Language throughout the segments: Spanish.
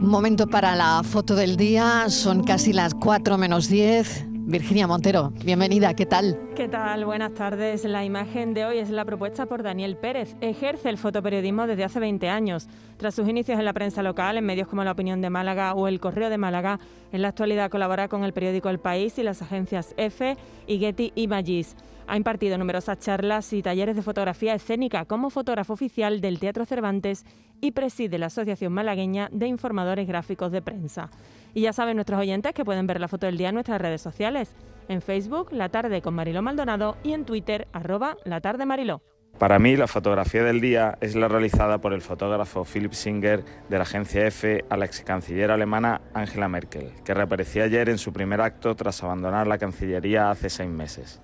Momento para la foto del día, son casi las 4 menos 10. Virginia Montero, bienvenida, ¿qué tal? ¿Qué tal? Buenas tardes. La imagen de hoy es la propuesta por Daniel Pérez. Ejerce el fotoperiodismo desde hace 20 años. Tras sus inicios en la prensa local, en medios como La Opinión de Málaga o El Correo de Málaga, en la actualidad colabora con el periódico El País y las agencias EFE y Getty Images. Ha impartido numerosas charlas y talleres de fotografía escénica como fotógrafo oficial del Teatro Cervantes y preside la Asociación Malagueña de Informadores Gráficos de Prensa. Y ya saben nuestros oyentes que pueden ver la foto del día en nuestras redes sociales, en Facebook, La Tarde con Mariló Maldonado y en Twitter, arroba La Tarde Mariló. Para mí, la fotografía del día es la realizada por el fotógrafo Philip Singer de la agencia EFE a la ex canciller alemana Angela Merkel, que reapareció ayer en su primer acto tras abandonar la Cancillería hace seis meses.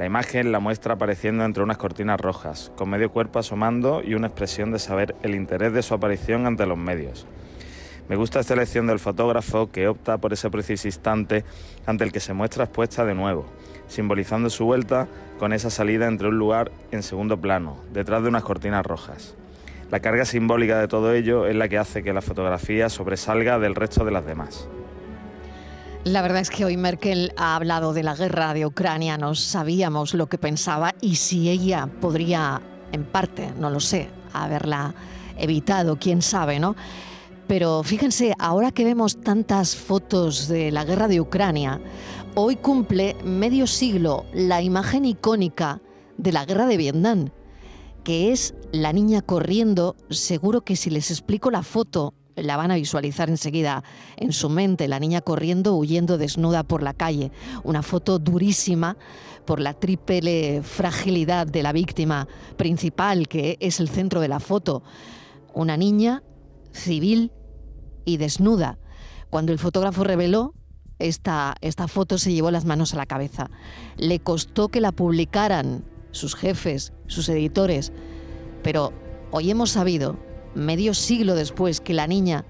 La imagen la muestra apareciendo entre unas cortinas rojas, con medio cuerpo asomando y una expresión de saber el interés de su aparición ante los medios. Me gusta esta elección del fotógrafo que opta por ese preciso instante ante el que se muestra expuesta de nuevo, simbolizando su vuelta con esa salida entre un lugar en segundo plano, detrás de unas cortinas rojas. La carga simbólica de todo ello es la que hace que la fotografía sobresalga del resto de las demás. La verdad es que hoy Merkel ha hablado de la guerra de Ucrania, no sabíamos lo que pensaba y si ella podría, en parte, no lo sé, haberla evitado, quién sabe, ¿no? Pero fíjense, ahora que vemos tantas fotos de la guerra de Ucrania, hoy cumple medio siglo la imagen icónica de la guerra de Vietnam, que es la niña corriendo, seguro que si les explico la foto la van a visualizar enseguida en su mente, la niña corriendo, huyendo desnuda por la calle. Una foto durísima por la triple fragilidad de la víctima principal, que es el centro de la foto. Una niña civil y desnuda. Cuando el fotógrafo reveló esta, esta foto se llevó las manos a la cabeza. Le costó que la publicaran sus jefes, sus editores, pero hoy hemos sabido medio siglo después que la niña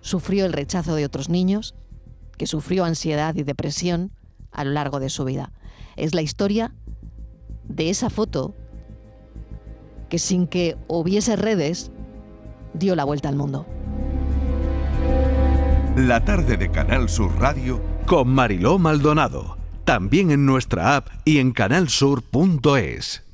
sufrió el rechazo de otros niños, que sufrió ansiedad y depresión a lo largo de su vida. Es la historia de esa foto que sin que hubiese redes dio la vuelta al mundo. La tarde de Canal Sur Radio con Mariló Maldonado, también en nuestra app y en canalsur.es.